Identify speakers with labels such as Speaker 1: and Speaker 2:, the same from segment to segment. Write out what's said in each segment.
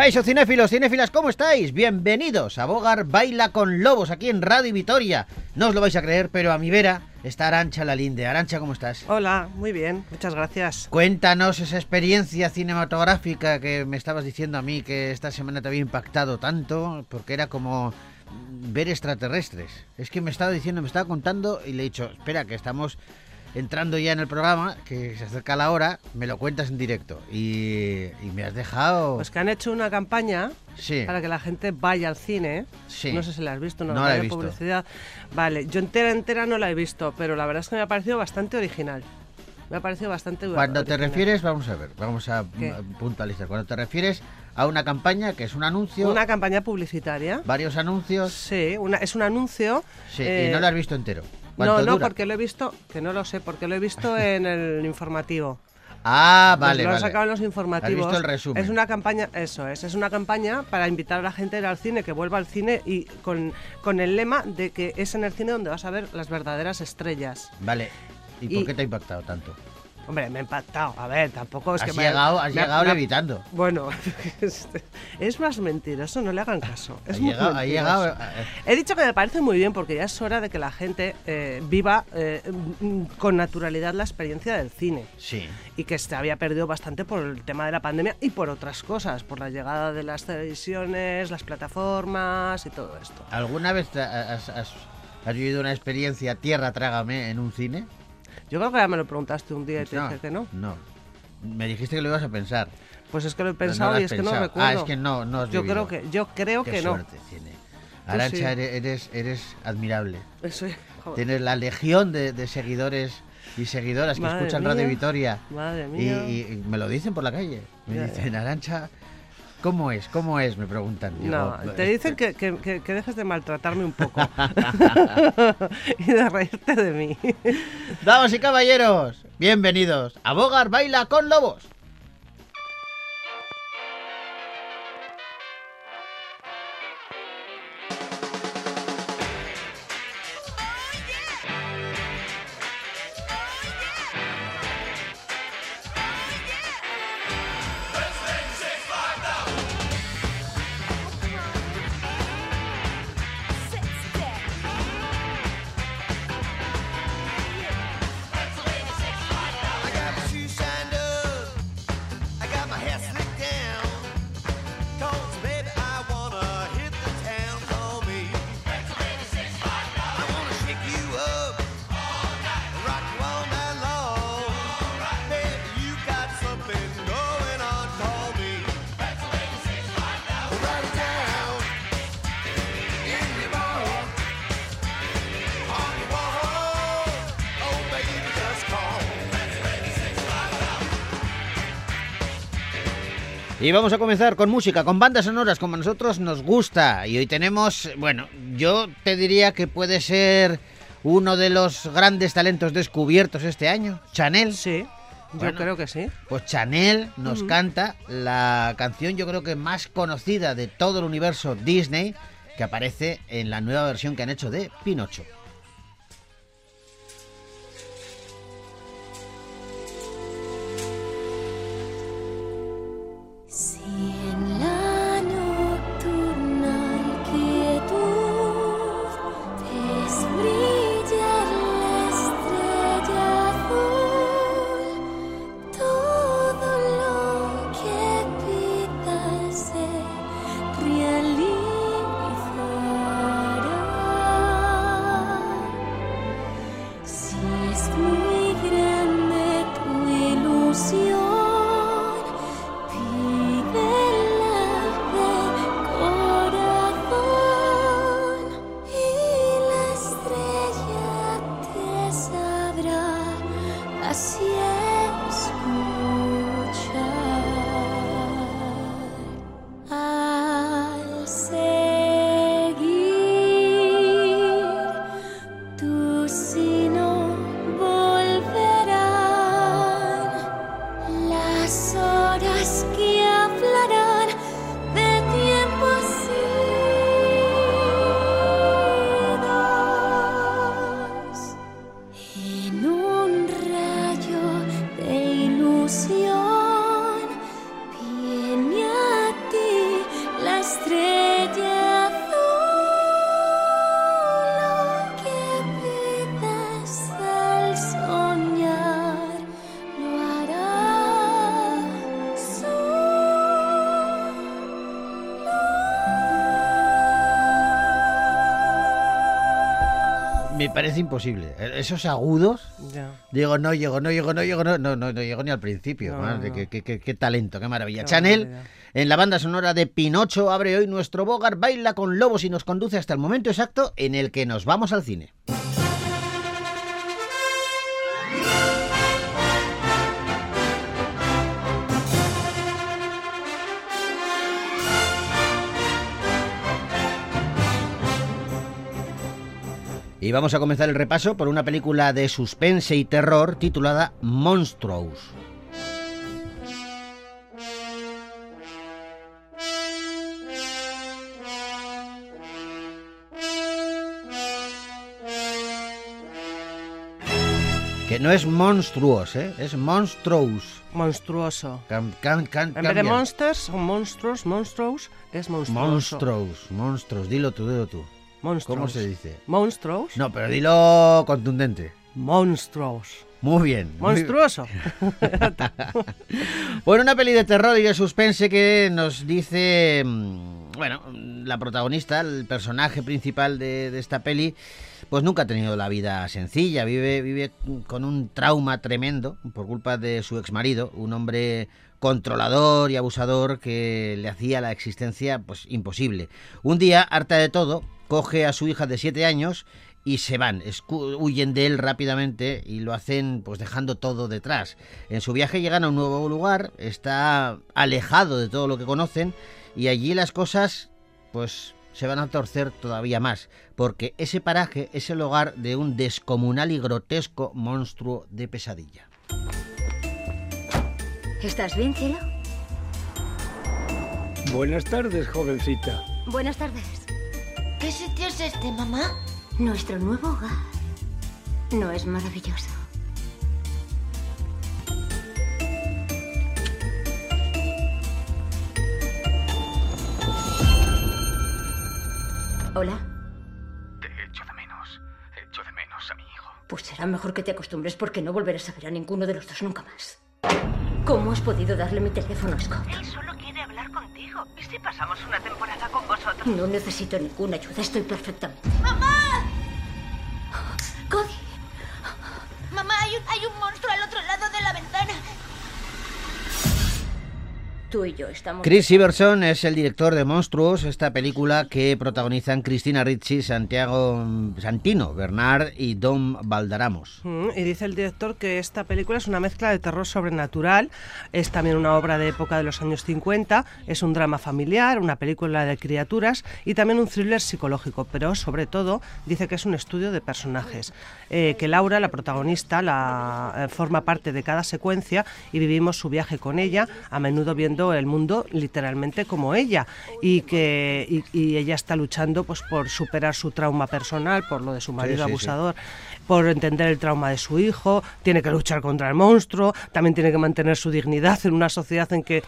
Speaker 1: Caixo cinéfilos, cinéfilas, ¿cómo estáis? Bienvenidos a Bogar Baila con Lobos aquí en Radio Vitoria. No os lo vais a creer, pero a mi vera está Arancha Lalinde. Arancha, ¿cómo estás?
Speaker 2: Hola, muy bien, muchas gracias.
Speaker 1: Cuéntanos esa experiencia cinematográfica que me estabas diciendo a mí que esta semana te había impactado tanto, porque era como ver extraterrestres. Es que me estaba diciendo, me estaba contando y le he dicho, espera, que estamos entrando ya en el programa, que se acerca la hora, me lo cuentas en directo. Y, y me has dejado...
Speaker 2: Pues que han hecho una campaña
Speaker 1: Sí.
Speaker 2: para que la gente vaya al cine.
Speaker 1: Sí.
Speaker 2: No sé si la has visto, no,
Speaker 1: No la he visto.
Speaker 2: publicidad. Vale, yo entera, entera no la he visto, pero la verdad es que me ha parecido bastante original. Me ha parecido bastante
Speaker 1: Cuando te refieres, vamos a ver, vamos a
Speaker 2: ¿Qué?
Speaker 1: puntualizar. Cuando te refieres a una campaña que es un anuncio,
Speaker 2: Una campaña publicitaria.
Speaker 1: varios anuncios,
Speaker 2: Sí, una, es un anuncio.
Speaker 1: sí,
Speaker 2: eh,
Speaker 1: y no lo has visto entero.
Speaker 2: No,
Speaker 1: ¿Cuánto
Speaker 2: no,
Speaker 1: dura?
Speaker 2: porque lo he visto, que no lo sé, porque lo he visto en el informativo.
Speaker 1: Ah,
Speaker 2: Pues
Speaker 1: vale,
Speaker 2: lo han
Speaker 1: vale.
Speaker 2: sacado en los informativos.
Speaker 1: Has visto el resumen.
Speaker 2: Es una campaña, eso es, es una campaña para invitar a la gente a ir al cine, que vuelva al cine y con, con el lema de que es en el cine donde vas a ver las verdaderas estrellas.
Speaker 1: Vale. ¿Y, por qué te ha impactado tanto?
Speaker 2: Hombre, me ha impactado. A ver, tampoco es
Speaker 1: has
Speaker 2: que me-
Speaker 1: llegado, has
Speaker 2: me ha-
Speaker 1: llegado
Speaker 2: me
Speaker 1: levitando.
Speaker 2: Bueno, este, es más mentiroso, no le hagan caso. Es
Speaker 1: Has
Speaker 2: muy
Speaker 1: llegado, has
Speaker 2: mentiroso.
Speaker 1: llegado, eh,
Speaker 2: He dicho que me parece muy bien porque ya es hora de que la gente eh, viva eh, mm, con naturalidad la experiencia del cine.
Speaker 1: sí.
Speaker 2: y que se había perdido bastante por el tema de la pandemia y por otras cosas, por la llegada de las televisiones, las plataformas y todo esto.
Speaker 1: ¿Alguna vez has, has- has vivido una experiencia tierra trágame en un cine?
Speaker 2: Yo creo que ya me lo preguntaste un día y te dije que no.
Speaker 1: No. Me dijiste que lo ibas a pensar.
Speaker 2: Pues es que lo he
Speaker 1: no
Speaker 2: pensado
Speaker 1: lo
Speaker 2: y es que no
Speaker 1: pensado.
Speaker 2: recuerdo.
Speaker 1: Ah, es que no, no has
Speaker 2: yo
Speaker 1: vivido.
Speaker 2: creo que yo creo
Speaker 1: Qué
Speaker 2: que no.
Speaker 1: suerte tiene. Arancha,
Speaker 2: sí.
Speaker 1: eres, eres, admirable.
Speaker 2: Eso es- joder,
Speaker 1: Tienes la legión de, de seguidores y seguidoras que
Speaker 2: Madre
Speaker 1: escuchan Radio
Speaker 2: mía.
Speaker 1: Vitoria.
Speaker 2: Madre
Speaker 1: Y,
Speaker 2: mía.
Speaker 1: y- y me lo dicen por la calle. Me
Speaker 2: Ya,
Speaker 1: dicen, Arancha, ¿cómo es? ¿Cómo es? Me preguntan. Digo,
Speaker 2: no, te
Speaker 1: "Pues,
Speaker 2: dicen que, que- que- que dejes de maltratarme un poco y de reírte de mí.
Speaker 1: Damas y caballeros, bienvenidos a Bogar Baila con Lobos. Y vamos a comenzar con música, con bandas sonoras como a nosotros nos gusta. Y hoy tenemos, bueno, yo te diría que puede ser uno de los grandes talentos descubiertos este año, Chanel.
Speaker 2: Sí, yo creo que sí.
Speaker 1: Pues Chanel nos canta la canción yo creo que más conocida de todo el universo Disney que aparece en la nueva versión que han hecho de Pinocho. Me parece imposible. E- Esos agudos,
Speaker 2: Ya.
Speaker 1: digo, no llego, no llego, no llego, no, no, no, no llego ni al principio.
Speaker 2: No, no.
Speaker 1: Qué, qué- qué- qué talento, qué maravilla. Chanel, en la banda sonora de Pinocho, abre hoy nuestro Bogart, baila con lobos y nos conduce hasta el momento exacto en el que nos vamos al cine. Y vamos a comenzar el repaso por una película de suspense y terror titulada Monstrous. Que no es monstruos, ¿eh? es monstrous.
Speaker 2: Monstruoso.
Speaker 1: Can- can- can-
Speaker 2: En vez de monsters o monstruos, monstruos, es monstruoso.
Speaker 1: Monstrous, monstruos, dilo tú, dilo tú.
Speaker 2: Monstruos.
Speaker 1: ¿Cómo se dice?
Speaker 2: Monstruos.
Speaker 1: No, pero dilo contundente.
Speaker 2: Monstruos.
Speaker 1: Muy bien. muy-
Speaker 2: Monstruoso.
Speaker 1: Bueno, una peli de terror y de suspense que nos dice, mm, bueno, la protagonista, el personaje principal de, de esta peli, pues nunca ha tenido la vida sencilla, vive, vive con un trauma tremendo por culpa de su exmarido, un hombre controlador y abusador que le hacía la existencia pues imposible. Un día, harta de todo, coge a su hija de siete años y se van, huyen de él rápidamente y lo hacen pues dejando todo detrás. En su viaje llegan a un nuevo lugar, está alejado de todo lo que conocen y allí las cosas pues se van a torcer todavía más, porque ese paraje es el hogar de un descomunal y grotesco monstruo de pesadilla.
Speaker 3: ¿Estás bien, cielo?
Speaker 4: Buenas tardes, jovencita.
Speaker 3: Buenas tardes.
Speaker 5: ¿Qué sitio es este, mamá?
Speaker 3: Nuestro nuevo hogar. ¿No es maravilloso? Hola.
Speaker 6: Te echo de menos. Echo de menos a mi hijo.
Speaker 3: Pues será mejor que te acostumbres porque no volverás a ver a ninguno de los dos nunca más. ¿Cómo has podido darle mi teléfono a Scott?
Speaker 7: Él solo quiere hablar contigo. ¿Y si pasamos una?
Speaker 3: No necesito ninguna ayuda, estoy perfectamente. Tú y yo estamos...
Speaker 1: Chris Iverson es el director de Monstruos, esta película que protagonizan Cristina Ricci, Santiago Santino, Bernard y Dom Valdaramos.
Speaker 2: Mm, Y dice el director que esta película es una mezcla de terror sobrenatural, es también una obra de época de los años 50, es un drama familiar, una película de criaturas y también un thriller psicológico, pero sobre todo dice que es un estudio de personajes, eh, que Laura, la protagonista, la, eh, forma parte de cada secuencia y vivimos su viaje con ella, a menudo viendo el mundo literalmente como ella y que y, y ella está luchando pues por superar su trauma personal, por lo de su marido
Speaker 1: sí, sí.
Speaker 2: abusador por entender el trauma de su hijo, tiene que luchar contra el monstruo, también tiene que mantener su dignidad en una sociedad en que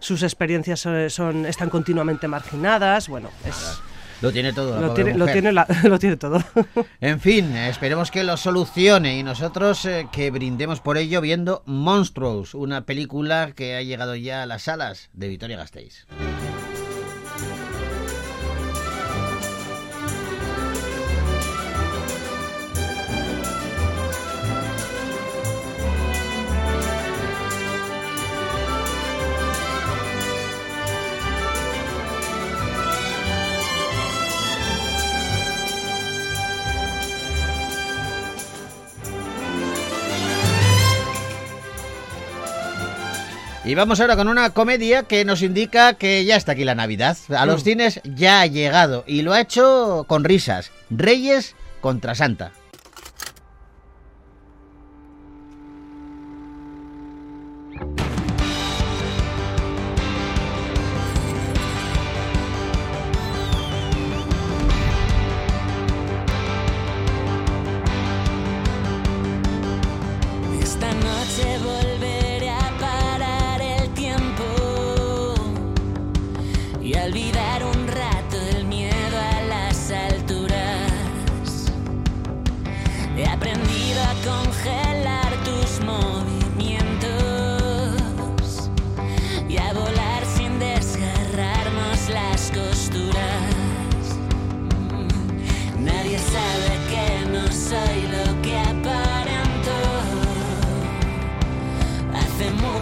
Speaker 2: sus experiencias son, son- están continuamente marginadas. Bueno, es,
Speaker 1: Lo tiene todo. la
Speaker 2: lo, tiene, lo, tiene la- lo tiene todo.
Speaker 1: En fin, esperemos que lo solucione y nosotros eh, que brindemos por ello viendo Monstruos, una película que ha llegado ya a las salas de Vitoria Gasteiz. Y vamos ahora con una comedia que nos indica que ya está aquí la Navidad. A los cines ya ha llegado y lo ha hecho con risas. Reyes contra Santa.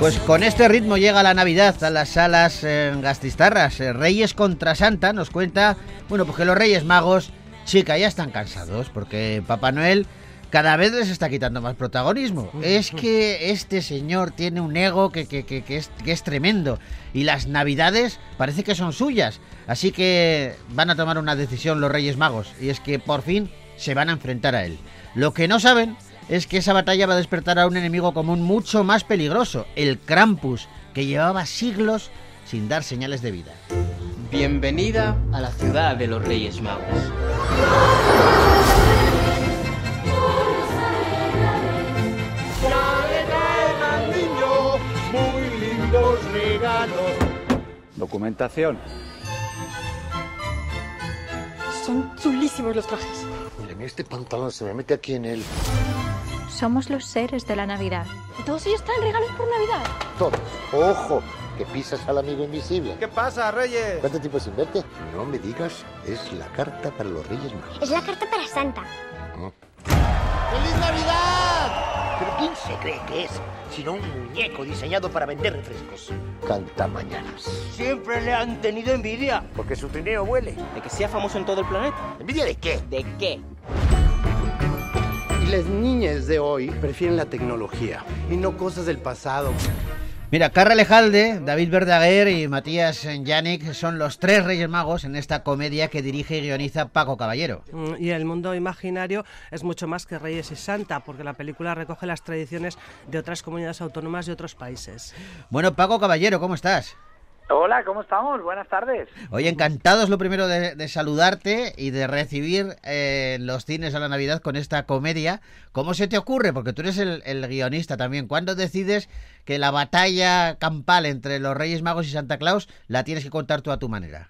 Speaker 1: Pues con este ritmo llega la Navidad a las salas eh, gastistarras. Eh, Reyes contra Santa nos cuenta, bueno, pues que los Reyes Magos, chica, ya están cansados porque Papá Noel cada vez les está quitando más protagonismo. Es que este señor tiene un ego que, que- que- que es, que es tremendo y las Navidades parece que son suyas. Así que van a tomar una decisión los Reyes Magos y es que por fin se van a enfrentar a él. Lo que no saben es que esa batalla va a despertar a un enemigo común mucho más peligroso, el Krampus, que llevaba siglos sin dar señales de vida.
Speaker 8: Bienvenida a la ciudad de los Reyes Magos.
Speaker 9: muy lindos regalos.
Speaker 4: Documentación.
Speaker 10: Son chulísimos los trajes.
Speaker 11: Miren, este pantalón se me mete aquí en el...
Speaker 10: Somos los seres de la Navidad. ¿Todos ellos traen regalos por Navidad?
Speaker 11: Todos. Ojo, que pisas al amigo invisible.
Speaker 9: ¿Qué pasa, Reyes?
Speaker 11: ¿Cuánto tiempo sin verte? No me digas, es la carta para los Reyes Magos.
Speaker 5: Es la carta para Santa.
Speaker 11: ¡Feliz Navidad! ¿Pero quién se cree que es? Sino un muñeco diseñado para vender refrescos. Canta mañanas.
Speaker 8: Siempre le han tenido envidia.
Speaker 11: Porque su trineo huele.
Speaker 8: ¿De que sea famoso en todo el planeta?
Speaker 11: ¿Envidia de qué?
Speaker 8: ¿De qué?
Speaker 12: Las niñas de hoy prefieren la tecnología y no cosas del pasado.
Speaker 1: Mira, Carra Lejalde, David Verdaguer y Matías Yannick son los tres Reyes Magos en esta comedia que dirige y guioniza Paco Caballero.
Speaker 2: Mm, Y el mundo imaginario es mucho más que Reyes y Santa, porque la película recoge las tradiciones de otras comunidades autónomas y otros países.
Speaker 1: Bueno, Paco Caballero, ¿cómo estás?
Speaker 13: Hola, ¿cómo estamos? Buenas tardes.
Speaker 1: Oye, encantados lo primero de, de saludarte y de recibir eh, en los cines a la Navidad con esta comedia. ¿Cómo se te ocurre? Porque tú eres el, el guionista también. ¿Cuándo decides que la batalla campal entre los Reyes Magos y Santa Claus la tienes que contar tú a tu manera?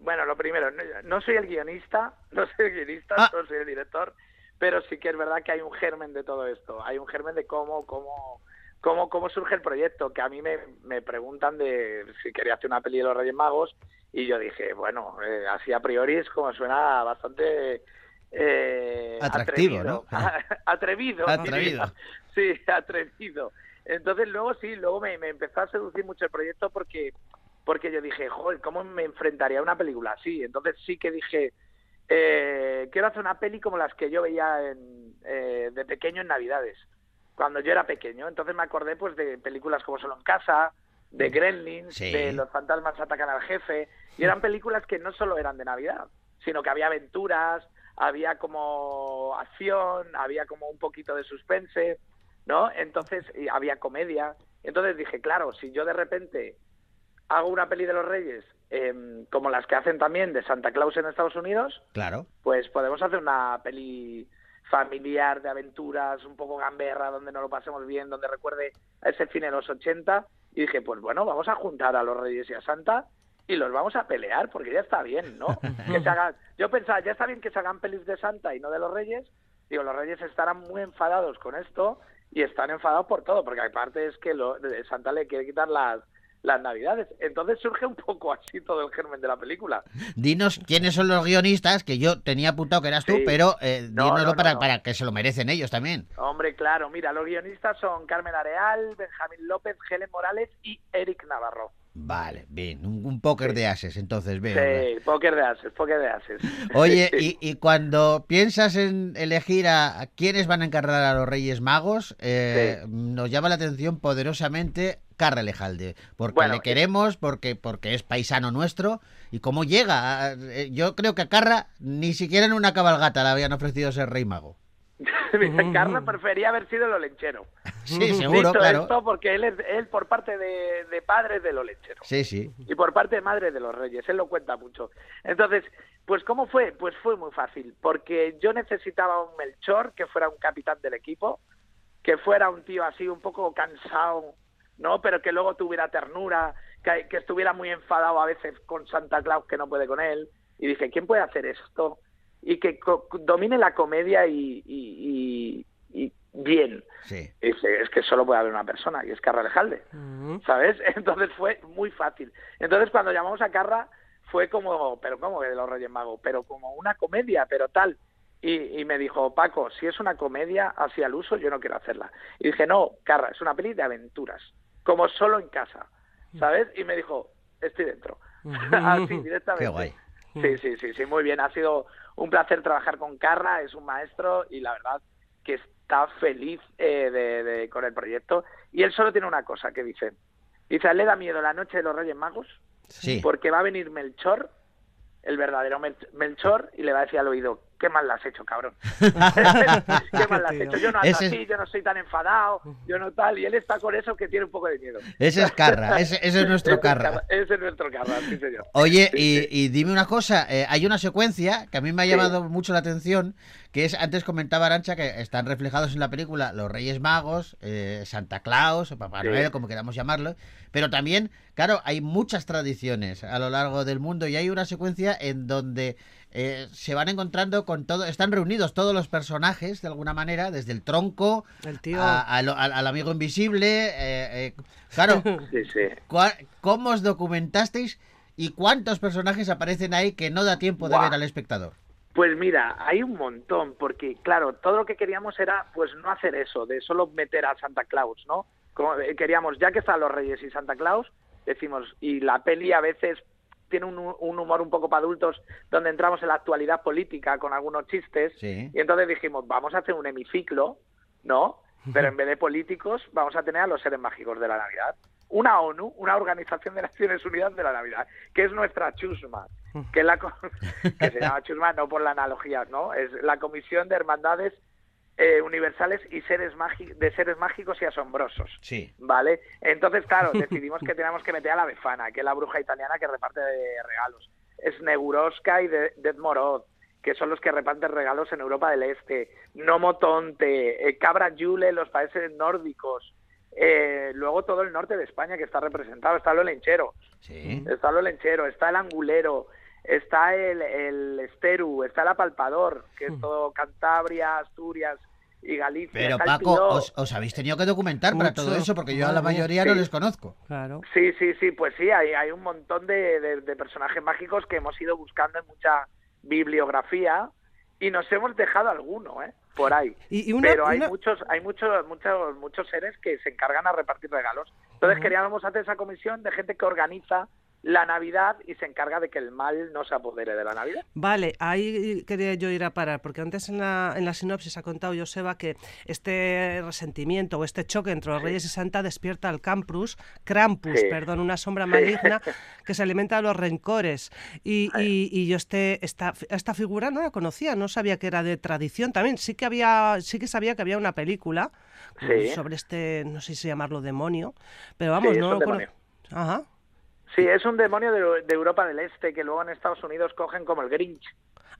Speaker 13: Bueno, lo primero, no, no soy el guionista, no soy el guionista,
Speaker 1: Ah.
Speaker 13: no soy el director, pero sí que es verdad que hay un germen de todo esto. Hay un germen de cómo, cómo, cómo, cómo surge el proyecto, que a mí me, me preguntan de si quería hacer una peli de los Reyes Magos y yo dije, bueno, eh, así a priori es como suena bastante eh,
Speaker 1: Atractivo,
Speaker 13: atrevido.
Speaker 1: ¿no?
Speaker 13: atrevido.
Speaker 1: Atrevido.
Speaker 13: Sí, atrevido. Entonces luego sí, luego me, me empezó a seducir mucho el proyecto porque porque yo dije, joder, ¿cómo me enfrentaría a una película así? Entonces sí que dije, eh, quiero hacer una peli como las que yo veía en, eh, de pequeño en Navidades, cuando yo era pequeño. Entonces me acordé pues de películas como Solo en Casa, de Gremlins,
Speaker 1: Sí.
Speaker 13: de Los fantasmas atacan al jefe, y eran películas que no solo eran de Navidad, sino que había aventuras, había como acción, había como un poquito de suspense, ¿no? Entonces y había comedia. Entonces dije, claro, si yo de repente hago una peli de los Reyes em, como las que hacen también de Santa Claus en Estados Unidos,
Speaker 1: Claro.
Speaker 13: pues podemos hacer una peli familiar de aventuras, un poco gamberra, donde no lo pasemos bien, donde recuerde a ese fin de los 80. Y dije, pues bueno, vamos a juntar a los Reyes y a Santa y los vamos a pelear, porque ya está bien, ¿no? Que se hagan... Yo pensaba, ya está bien que se hagan pelis de Santa y no de los Reyes. Digo, los Reyes estarán muy enfadados con esto y están enfadados por todo, porque aparte es que lo, de Santa le quiere quitar las, las Navidades. Entonces surge un poco así todo el germen de la película.
Speaker 1: Dinos quiénes son los guionistas, que yo tenía apuntado que eras tú,
Speaker 13: Sí.
Speaker 1: pero eh,
Speaker 13: No,
Speaker 1: dínoslo
Speaker 13: no,
Speaker 1: para,
Speaker 13: no.
Speaker 1: para que se lo merecen ellos también.
Speaker 13: Hombre, claro, mira, los guionistas son Carmen Areal, Benjamín López, Helen Morales y Eric Navarro.
Speaker 1: Vale, bien, un, un póker de ases, entonces veo.
Speaker 13: Sí, póker de ases, póker de ases.
Speaker 1: Oye, y, y cuando piensas en elegir a, a quiénes van a encargar a los Reyes Magos, eh, nos llama la atención poderosamente Carra Lejalde, porque
Speaker 13: Bueno,
Speaker 1: le queremos, porque, porque es paisano nuestro, y cómo llega. eh, Yo creo que a Carra ni siquiera en una cabalgata le habían ofrecido ser Rey Mago.
Speaker 13: Carla prefería haber sido el olenchero.
Speaker 1: Sí, seguro,
Speaker 13: Dicho
Speaker 1: claro.
Speaker 13: esto porque él es él por parte de, de padre es del olenchero.
Speaker 1: Sí, sí.
Speaker 13: y por parte de madre de los reyes, él lo cuenta mucho. Entonces, pues ¿cómo fue? Pues fue muy fácil, porque yo necesitaba un Melchor que fuera un capitán del equipo, que fuera un tío así un poco cansado, ¿no? Pero que luego tuviera ternura, que, que estuviera muy enfadado a veces con Santa Claus que no puede con él. Y dije, ¿quién puede hacer esto? Y que co- domine la comedia y, y- y- y bien.
Speaker 1: Sí.
Speaker 13: Es que solo puede haber una persona, y es Carra Lejalde. ¿sabes? Entonces fue muy fácil. Entonces cuando llamamos a Carra fue como, pero ¿cómo que de los Reyes Magos? Pero como una comedia, pero tal. Y, y me dijo, Paco, si es una comedia así al uso, yo no quiero hacerla. Y dije, no, Carra, es una peli de aventuras. como solo en casa, ¿sabes? Y me dijo, estoy dentro. Así, directamente.
Speaker 1: Qué guay.
Speaker 13: Sí, sí, sí, sí, muy bien. Ha sido un placer trabajar con Carra, es un maestro y la verdad que está feliz eh, de, de- con el proyecto. Y él solo tiene una cosa que dice. Dice, a él le da miedo la noche de los Reyes Magos
Speaker 1: Sí.
Speaker 13: porque va a venir Melchor, el verdadero Mel- Melchor, y le va a decir al oído, qué mal la has hecho, cabrón. qué mal la has hecho. Yo no ando
Speaker 1: Ese
Speaker 13: así, yo no soy tan enfadado, yo no tal. Y él está con eso que tiene un poco de miedo.
Speaker 1: Ese es Carra, ese, ese es nuestro Carra.
Speaker 13: Ese es nuestro Carra, sí, señor.
Speaker 1: Oye,
Speaker 13: Sí,
Speaker 1: y,
Speaker 13: sí.
Speaker 1: y dime una cosa, eh, hay una secuencia que a mí me ha
Speaker 13: Sí.
Speaker 1: llamado mucho la atención, que es, antes comentaba Arancha, que están reflejados en la película los Reyes Magos, eh, Santa Claus, o Papá. Noel, como queramos llamarlo, pero también, claro, hay muchas tradiciones a lo largo del mundo y hay una secuencia en donde eh, se van encontrando con todo, están reunidos todos los personajes, de alguna manera, desde el tronco
Speaker 2: El tío.
Speaker 1: a- a lo- al, al amigo invisible, eh, eh, claro,
Speaker 13: Sí, sí.
Speaker 1: ¿Cuá- ¿Cómo os documentasteis y cuántos personajes aparecen ahí que no da tiempo de ver al espectador?
Speaker 13: Pues mira, hay un montón, porque claro, todo lo que queríamos era pues no hacer eso, de solo meter a Santa Claus, ¿no? Como eh, queríamos, ya que están los Reyes y Santa Claus, decimos, y la peli a veces tiene un, un humor un poco para adultos, donde entramos en la actualidad política con algunos chistes,
Speaker 1: Sí.
Speaker 13: y entonces dijimos, vamos a hacer un hemiciclo, ¿no? Pero en vez de políticos, vamos a tener a los seres mágicos de la Navidad. Una ONU, una Organización de Naciones Unidas de la Navidad, que es nuestra chusma, que, es la, que se llama chusma no por la analogía, ¿no? Es la Comisión de Hermandades eh, Universales y seres de Seres Mágicos y Asombrosos.
Speaker 1: Sí.
Speaker 13: ¿Vale? Entonces, claro, decidimos que teníamos que meter a la Befana, que es la bruja italiana que reparte de regalos. Sneguroska y de Dead Morod, que son los que reparten regalos en Europa del Este. Nomotonte, eh, Cabra Yule, los países nórdicos. Eh, luego todo el norte de España que está representado. Está lo lenchero,
Speaker 1: Sí.
Speaker 13: está lo lenchero, está el angulero, está el, el esteru, está el apalpador, que es todo Cantabria, Asturias y Galicia.
Speaker 1: Pero Paco, os, os habéis tenido que documentar para todo eso, porque yo a la mayoría no les conozco.
Speaker 2: Claro.
Speaker 13: Sí, sí, sí, pues sí, hay, hay un montón de, de- de personajes mágicos que hemos ido buscando en mucha bibliografía y nos hemos dejado alguno, ¿eh? Por ahí.
Speaker 2: Y- y una-
Speaker 13: Pero hay
Speaker 2: una-
Speaker 13: muchos, hay muchos, muchos, muchos seres que se encargan a repartir regalos. Entonces queríamos hacer esa comisión de gente que organiza la Navidad y se encarga de que el mal no se apodere de la Navidad.
Speaker 2: Vale, ahí quería yo ir a parar, porque antes en la, en la sinopsis ha contado Joseba que este resentimiento o este choque entre los Reyes y Santa despierta al Krampus, Krampus,
Speaker 13: Sí.
Speaker 2: perdón, una sombra
Speaker 13: Sí.
Speaker 2: maligna que se alimenta de los rencores. Y, y- y yo este, esta, esta figura no la conocía, no sabía que era de tradición también. Sí que había, sí que sabía que había una película
Speaker 13: Sí.
Speaker 2: sobre este, no sé si llamarlo demonio, pero vamos, no lo cono-
Speaker 13: demonio.
Speaker 2: Ajá.
Speaker 13: Sí, es un demonio de, de Europa del Este que luego en Estados Unidos cogen como el Grinch.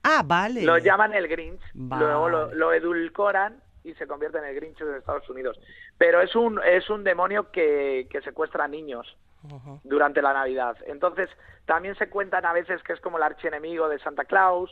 Speaker 2: Ah, vale.
Speaker 13: Lo llaman el Grinch,
Speaker 2: Vale.
Speaker 13: luego lo, lo edulcoran y se convierte en el Grinch de Estados Unidos. Pero es un, es un demonio que, que secuestra niños
Speaker 2: Ajá.
Speaker 13: durante la Navidad. Entonces, también se cuentan a veces que es como el archienemigo de Santa Claus.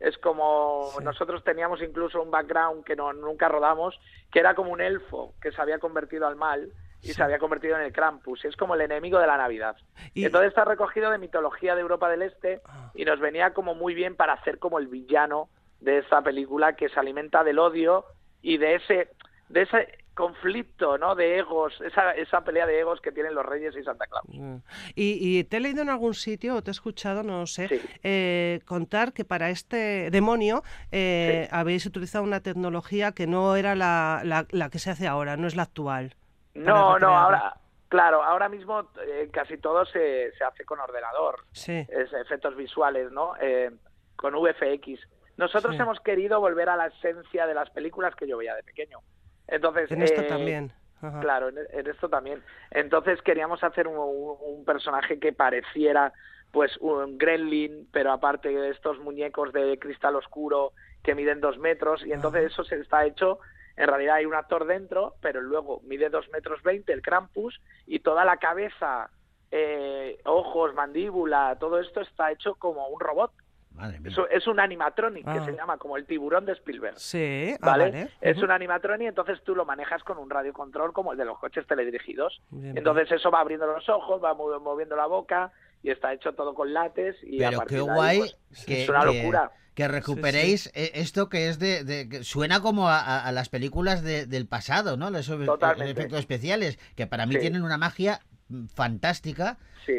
Speaker 13: Es como
Speaker 2: Sí.
Speaker 13: nosotros teníamos incluso un background que no, nunca rodamos, que era como un elfo que se había convertido al mal y se había convertido en el Krampus. Es como el enemigo de la Navidad.
Speaker 2: Y-
Speaker 13: Entonces está recogido de mitología de Europa del Este
Speaker 2: Ah.
Speaker 13: y nos venía como muy bien para hacer como el villano de esta película que se alimenta del odio y de ese de ese conflicto, ¿no? De egos, esa, esa pelea de egos que tienen los Reyes y Santa Claus.
Speaker 2: Mm. Y, y te he leído en algún sitio, o te he escuchado, no sé,
Speaker 13: Sí.
Speaker 2: eh, contar que para este demonio eh, habéis utilizado una tecnología que no era la, la- la que se hace ahora, no es la actual.
Speaker 13: No, no, ahora, claro, ahora mismo eh, casi todo se, se hace con ordenador,
Speaker 2: Sí.
Speaker 13: es efectos visuales, ¿no? Eh, con VFX. Nosotros
Speaker 2: Sí.
Speaker 13: hemos querido volver a la esencia de las películas que yo veía de pequeño. Entonces,
Speaker 2: En esto
Speaker 13: eh,
Speaker 2: también. Ajá.
Speaker 13: Claro, en, en esto también. Entonces queríamos hacer un, un- un personaje que pareciera pues un gremlin, pero aparte de estos muñecos de cristal oscuro que miden dos metros, y entonces eso se está hecho, en realidad hay un actor dentro, pero luego mide dos metros veinte el Krampus, y toda la cabeza, eh, ojos, mandíbula, todo esto está hecho como un robot.
Speaker 1: Madre mía.
Speaker 13: Eso es un animatronic que
Speaker 2: Ah.
Speaker 13: se llama como el tiburón de Spielberg.
Speaker 2: Sí, ah,
Speaker 13: ¿vale? Es un animatronic y entonces tú lo manejas con un radiocontrol como el de los coches teledirigidos.
Speaker 2: Bien,
Speaker 13: entonces eso va abriendo los ojos, va mo- moviendo la boca y está hecho todo con látex y a
Speaker 1: Pero
Speaker 13: partir
Speaker 1: qué
Speaker 13: de ahí,
Speaker 1: guay
Speaker 13: pues,
Speaker 1: que,
Speaker 13: es una locura.
Speaker 1: que recuperéis eh, esto que es de, de- que suena como a, las películas de- del pasado, ¿no? Los
Speaker 13: Totalmente.
Speaker 1: efectos especiales que para mí
Speaker 13: Sí.
Speaker 1: tienen una magia mm, fantástica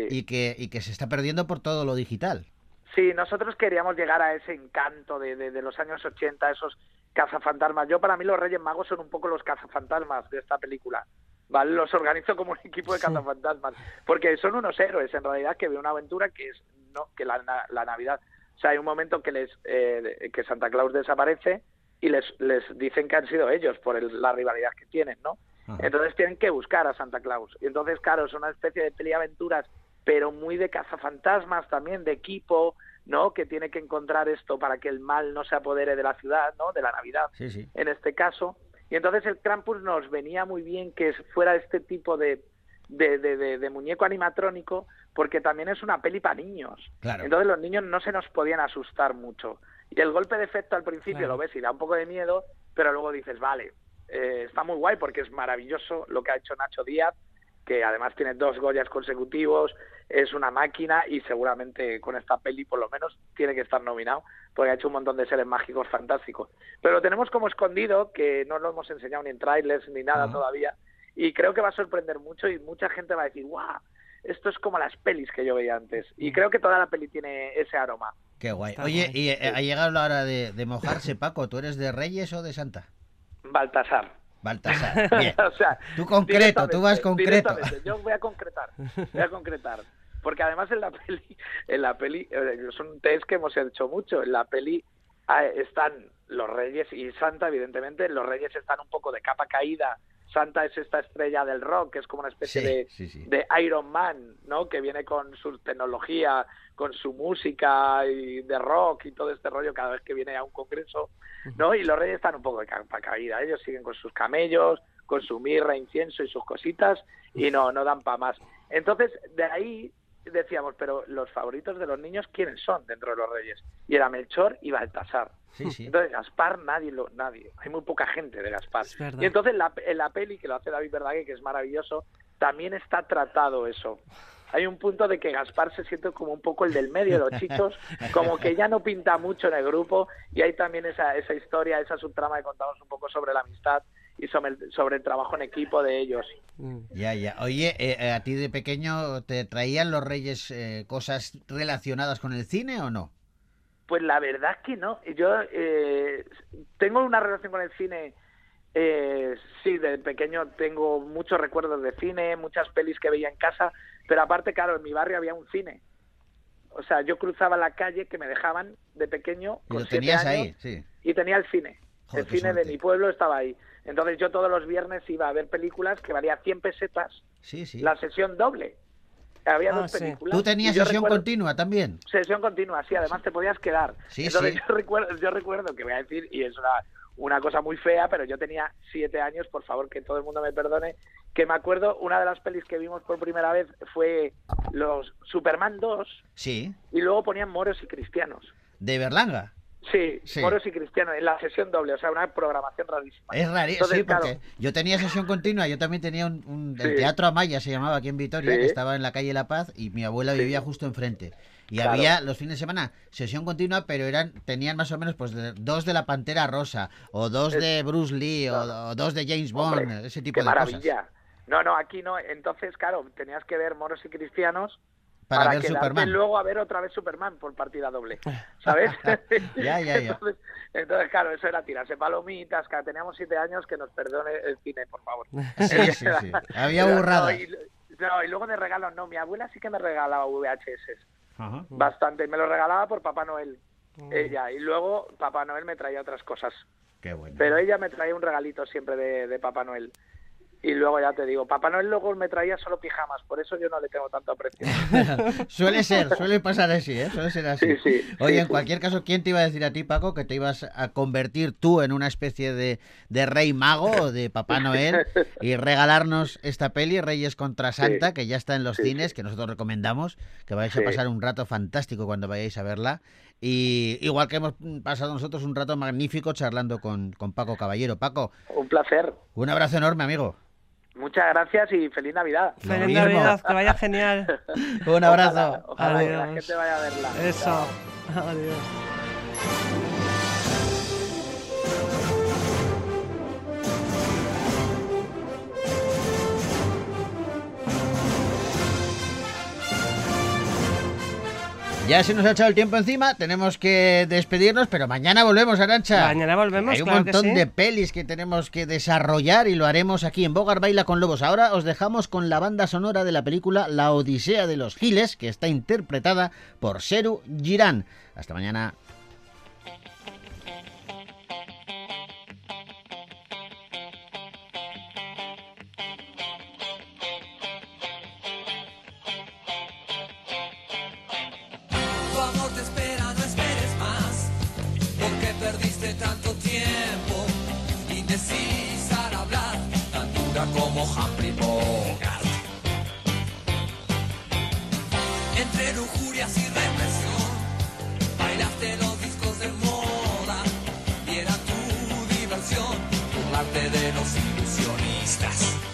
Speaker 1: y que y que se está perdiendo por todo lo digital.
Speaker 13: Sí, nosotros queríamos llegar a ese encanto de, de- de los años 80, esos cazafantasmas. Yo, para mí, los Reyes Magos son un poco los cazafantasmas de esta película. ¿Vale? Los organizo como un equipo de cazafantasmas. Porque son unos héroes, en realidad, que ven una aventura que es no que la Navidad. O sea, hay un momento que les eh, que Santa Claus desaparece y les, les dicen que han sido ellos por el- la rivalidad que tienen, ¿no? Entonces tienen que buscar a Santa Claus. Y entonces, claro, es una especie de peliaventuras, pero muy de cazafantasmas también, de equipo, ¿no? Que tiene que encontrar esto para que el mal no se apodere de la ciudad, ¿no? De la Navidad,
Speaker 1: Sí, sí.
Speaker 13: en este caso. Y entonces el Krampus nos venía muy bien que fuera este tipo de, de, de- de- de muñeco animatrónico, porque también es una peli para niños.
Speaker 1: Claro.
Speaker 13: Entonces los niños no se nos podían asustar mucho. Y el golpe de efecto al principio
Speaker 2: Claro.
Speaker 13: lo ves y da un poco de miedo, pero luego dices, vale, eh, está muy guay porque es maravilloso lo que ha hecho Nacho Díaz, que además tiene dos Goyas consecutivos, es una máquina y seguramente con esta peli por lo menos tiene que estar nominado porque ha hecho un montón de seres mágicos fantásticos. Pero lo tenemos como escondido, que no lo hemos enseñado ni en trailers ni nada todavía y creo que va a sorprender mucho y mucha gente va a decir, guau, esto es como las pelis que yo veía antes. Y creo que toda la peli tiene ese aroma.
Speaker 1: Qué guay.
Speaker 2: Está
Speaker 1: Oye,
Speaker 2: guay.
Speaker 1: y eh, ha llegado la hora de, de mojarse, Paco. ¿Tú eres de Reyes o de Santa?
Speaker 13: Baltasar.
Speaker 1: Baltasar. Bien.
Speaker 13: o sea,
Speaker 1: Tú concreto, tú vas concreto.
Speaker 13: Yo voy a concretar, voy a concretar. Porque además en la peli, en la peli, eh, es un test que hemos hecho mucho. En la peli ah, están los reyes y Santa, evidentemente. Los reyes están un poco de capa caída. Santa es esta estrella del rock, que es como una especie
Speaker 1: Sí,
Speaker 13: de,
Speaker 1: sí, sí.
Speaker 13: de Iron Man, ¿no? Que viene con su tecnología, con su música y de rock y todo este rollo cada vez que viene a un congreso, ¿no? Y los reyes están un poco de capa caída. Ellos siguen con sus camellos, con su mirra, incienso y sus cositas y no, no dan para más. Entonces, de ahí decíamos, pero los favoritos de los niños, ¿quiénes son dentro de los reyes? Y era Melchor y Baltasar.
Speaker 1: Sí, sí.
Speaker 13: Entonces, Gaspar, nadie lo, nadie. Hay muy poca gente de Gaspar. Y entonces en la, en la peli, que lo hace David Verdaguer, que es maravilloso, también está tratado eso. Hay un punto de que Gaspar se siente como un poco el del medio de los chichos, como que ya no pinta mucho en el grupo, y hay también esa, esa historia, esa subtrama que contamos un poco sobre la amistad y sobre el, sobre el trabajo en equipo de ellos.
Speaker 2: Mm.
Speaker 1: Ya, ya. Oye, eh, eh, ¿a ti de pequeño te traían los Reyes eh, cosas relacionadas con el cine o no?
Speaker 13: Pues la verdad que no. Yo eh, tengo una relación con el cine. Eh, sí, de pequeño tengo muchos recuerdos de cine, muchas pelis que veía en casa, pero aparte, claro, en mi barrio había un cine. O sea, yo cruzaba la calle que me dejaban de pequeño
Speaker 1: Y
Speaker 13: con siete
Speaker 1: tenías
Speaker 13: años
Speaker 1: ahí, sí.
Speaker 13: y tenía el cine.
Speaker 1: Joder,
Speaker 13: el cine de mi pueblo estaba ahí. Entonces yo todos los viernes iba a ver películas que valía 100 pesetas,
Speaker 1: Sí, sí.
Speaker 13: la sesión doble. Había
Speaker 2: Ah,
Speaker 13: dos
Speaker 2: sí.
Speaker 13: películas.
Speaker 1: ¿Tú tenías sesión
Speaker 13: recuerdo-
Speaker 1: continua también?
Speaker 13: Sesión continua, sí, además te podías quedar.
Speaker 1: Sí,
Speaker 13: Entonces
Speaker 1: sí.
Speaker 13: Yo, recuerdo, yo recuerdo que voy a decir, y es una, una cosa muy fea, pero yo tenía siete años, por favor que todo el mundo me perdone, que me acuerdo, una de las pelis que vimos por primera vez fue los Superman 2
Speaker 1: Sí.
Speaker 13: y luego ponían moros y cristianos.
Speaker 1: ¿De Berlanga?
Speaker 13: Sí,
Speaker 1: Sí.
Speaker 13: moros y cristianos, en la sesión doble, o sea, una programación rarísima.
Speaker 1: Es rarísimo,
Speaker 13: Entonces,
Speaker 1: sí, porque
Speaker 13: claro,
Speaker 1: yo tenía sesión continua, yo también tenía un, un- el
Speaker 13: Sí.
Speaker 1: Teatro Amaya, se llamaba aquí en Vitoria,
Speaker 13: Sí.
Speaker 1: que estaba en la calle La Paz y mi abuela vivía justo enfrente. Y
Speaker 13: Claro.
Speaker 1: había los fines de semana sesión continua, pero eran tenían más o menos pues de- dos de la Pantera Rosa, o dos
Speaker 13: Es-
Speaker 1: de Bruce Lee, o- dos de James Bond,
Speaker 13: Hombre,
Speaker 1: ese tipo
Speaker 13: qué
Speaker 1: de
Speaker 13: maravilla.
Speaker 1: cosas.
Speaker 13: No, no, aquí no. Entonces, claro, tenías que ver moros y cristianos
Speaker 1: Para ver
Speaker 13: quedarte
Speaker 1: Superman.
Speaker 13: luego a ver otra vez Superman por partida doble, ¿sabes?
Speaker 1: Ya, ya, ya.
Speaker 13: Entonces, entonces, claro, eso era tirarse palomitas, que teníamos siete años, que nos perdone el cine, por favor.
Speaker 1: Sí, sí, sí. Había
Speaker 13: No, y, no, y luego de regalos, no, mi abuela sí que me regalaba VHS,
Speaker 1: Ajá.
Speaker 13: bastante, y me lo regalaba por Papá Noel,
Speaker 2: Mm.
Speaker 13: ella, y luego Papá Noel me traía otras cosas.
Speaker 1: Qué bueno.
Speaker 13: Pero ella me traía un regalito siempre de, de Papá Noel. Y luego ya te digo, Papá Noel luego me traía solo pijamas, por eso yo no le tengo tanto aprecio.
Speaker 1: suele ser, suele pasar así, ¿eh? Suele ser así.
Speaker 13: Sí, sí,
Speaker 1: Oye,
Speaker 13: sí,
Speaker 1: en cualquier caso, ¿quién te iba a decir a ti, Paco, que te ibas a convertir tú en una especie de, de rey mago o de Papá Noel y regalarnos esta peli, Reyes contra Santa, que ya está en los cines, que nosotros recomendamos, que vais a pasar un rato fantástico cuando vayáis a verla. Y igual que hemos pasado nosotros un rato magnífico charlando con, con Paco Caballero. Paco,
Speaker 13: Un placer.
Speaker 1: un abrazo enorme, amigo.
Speaker 13: Muchas gracias y feliz Navidad.
Speaker 2: Feliz. Navidad, que vaya genial.
Speaker 1: Un abrazo.
Speaker 13: Ojalá, ojalá que la
Speaker 2: Adiós.
Speaker 13: gente vaya a verla.
Speaker 2: Eso. Adiós.
Speaker 1: Ya se nos ha echado el tiempo encima, tenemos que despedirnos, pero mañana volvemos, Arancha.
Speaker 2: Mañana volvemos,
Speaker 1: Hay un
Speaker 2: claro que
Speaker 1: montón
Speaker 2: sí.
Speaker 1: de pelis que tenemos que desarrollar y lo haremos aquí en Bogar Baila con Lobos. Ahora os dejamos con la banda sonora de la película La Odisea de los Giles, que está interpretada por Seru Girán. Hasta mañana.
Speaker 9: Humphrey Bogart. Entre lujurias y represión, bailaste los discos de moda. Y era tu diversión, burlarte de los ilusionistas.